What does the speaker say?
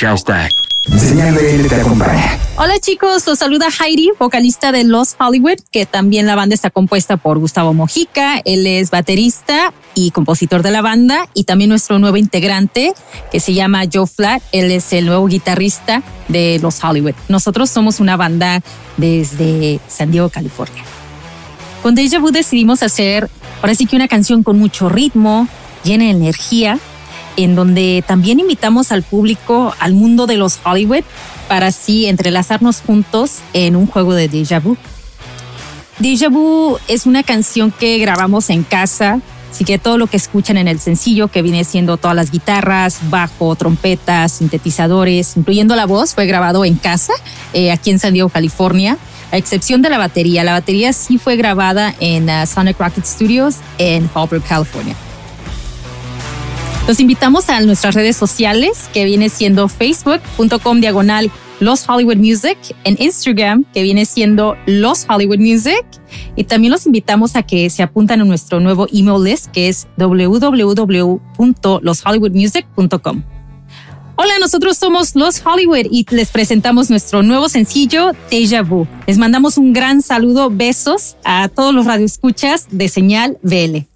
Hashtag. Señal BL te acompaña. Hola chicos, los saluda Heidi, vocalista de Los Hollywood, que también la banda está compuesta por Gustavo Mojica, él es baterista y compositor de la banda, y también nuestro nuevo integrante, que se llama Joe Flat, él es el nuevo guitarrista de Los Hollywood. Nosotros somos una banda desde San Diego, California. Con Deja Vu decidimos hacer, ahora sí que una canción con mucho ritmo, llena de energía, en donde también invitamos al público al mundo de los Hollywood para así entrelazarnos juntos en un juego de déjà vu. Déjà vu es una canción que grabamos en casa, así que todo lo que escuchan en el sencillo, que viene siendo todas las guitarras, bajo, trompetas, sintetizadores, incluyendo la voz, fue grabado en casa, eh, aquí en San Diego, California, a excepción de la batería. La batería sí fue grabada en uh, Sonic Rocket Studios en Fallbrook, California. Los invitamos a nuestras redes sociales, que viene siendo facebook.com diagonal Los Hollywood Music, en Instagram, que viene siendo Los Hollywood Music, y también los invitamos a que se apuntan a nuestro nuevo email list, que es www.loshollywoodmusic.com. Hola, nosotros somos Los Hollywood y les presentamos nuestro nuevo sencillo Deja Vu. Les mandamos un gran saludo, besos a todos los radioescuchas de Señal BL.